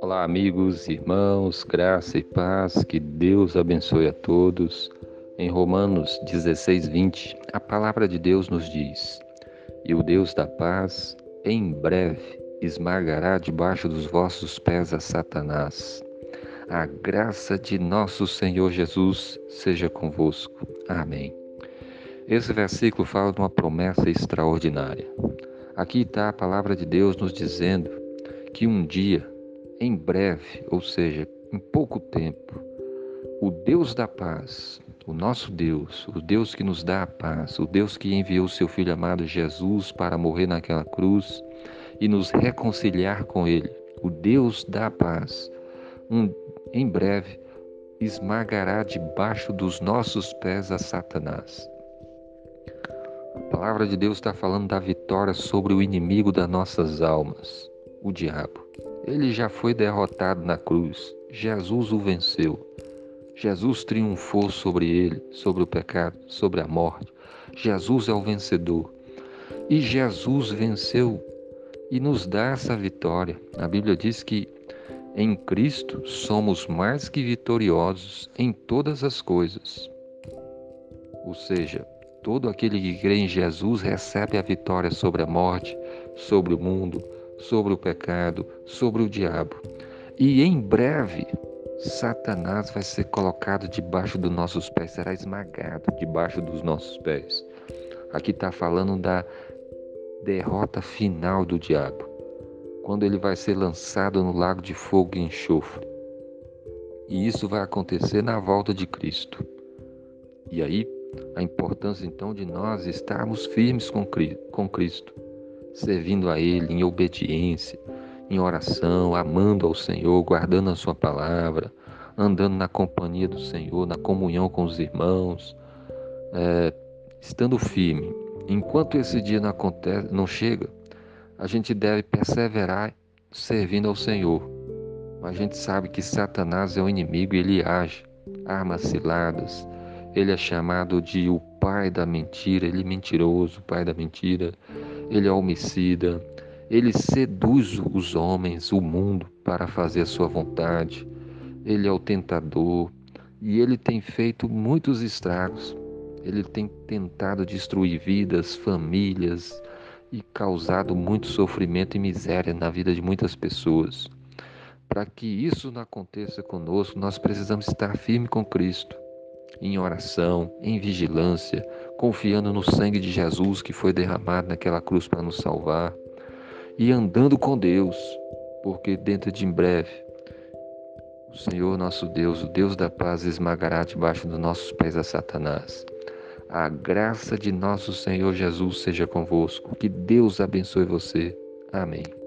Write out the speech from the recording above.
Olá, amigos, irmãos, graça e paz, que Deus abençoe a todos. Em Romanos 16, 20, a palavra de Deus nos diz: E o Deus da paz, em breve, esmagará debaixo dos vossos pés a Satanás. A graça de nosso Senhor Jesus seja convosco. Amém. Esse versículo fala de uma promessa extraordinária. Aqui está a palavra de Deus nos dizendo que um dia em breve, ou seja, em pouco tempo, o Deus da paz, o nosso Deus, o Deus que nos dá a paz, o Deus que enviou seu Filho amado Jesus para morrer naquela cruz e nos reconciliar com Ele, o Deus da paz, um, em breve esmagará debaixo dos nossos pés a Satanás. Palavra de Deus está falando da vitória sobre o inimigo das nossas almas, o diabo. Ele já foi derrotado na cruz. Jesus o venceu. Jesus triunfou sobre ele, sobre o pecado, sobre a morte. Jesus é o vencedor. E Jesus venceu e nos dá essa vitória. A Bíblia diz que em Cristo somos mais que vitoriosos em todas as coisas. Ou seja, todo aquele que crê em Jesus recebe a vitória sobre a morte, sobre o mundo, sobre o pecado, sobre o diabo. E em breve, Satanás vai ser colocado debaixo dos nossos pés, será esmagado debaixo dos nossos pés. Aqui está falando da derrota final do diabo, quando ele vai ser lançado no lago de fogo e enxofre. E isso vai acontecer na volta de Cristo. E aí, a importância então de nós estarmos firmes com Cristo servindo a Ele em obediência, em oração, amando ao Senhor, guardando a Sua palavra, andando na companhia do Senhor, na comunhão com os irmãos, é, estando firme. Enquanto esse dia não acontece, não chega, a gente deve perseverar servindo ao Senhor. Mas a gente sabe que Satanás é o inimigo e ele age, armas ciladas. Ele é chamado de o pai da mentira, ele é mentiroso, pai da mentira ele é homicida, ele seduz os homens, o mundo, para fazer a sua vontade, ele é o tentador e ele tem feito muitos estragos. Ele tem tentado destruir vidas, famílias e causado muito sofrimento e miséria na vida de muitas pessoas. Para que isso não aconteça conosco, nós precisamos estar firme com Cristo em oração, em vigilância, confiando no sangue de Jesus que foi derramado naquela cruz para nos salvar e andando com Deus, porque dentro de em breve o Senhor nosso Deus, o Deus da paz, esmagará debaixo dos nossos pés a Satanás. A graça de nosso Senhor Jesus seja convosco. Que Deus abençoe você. Amém.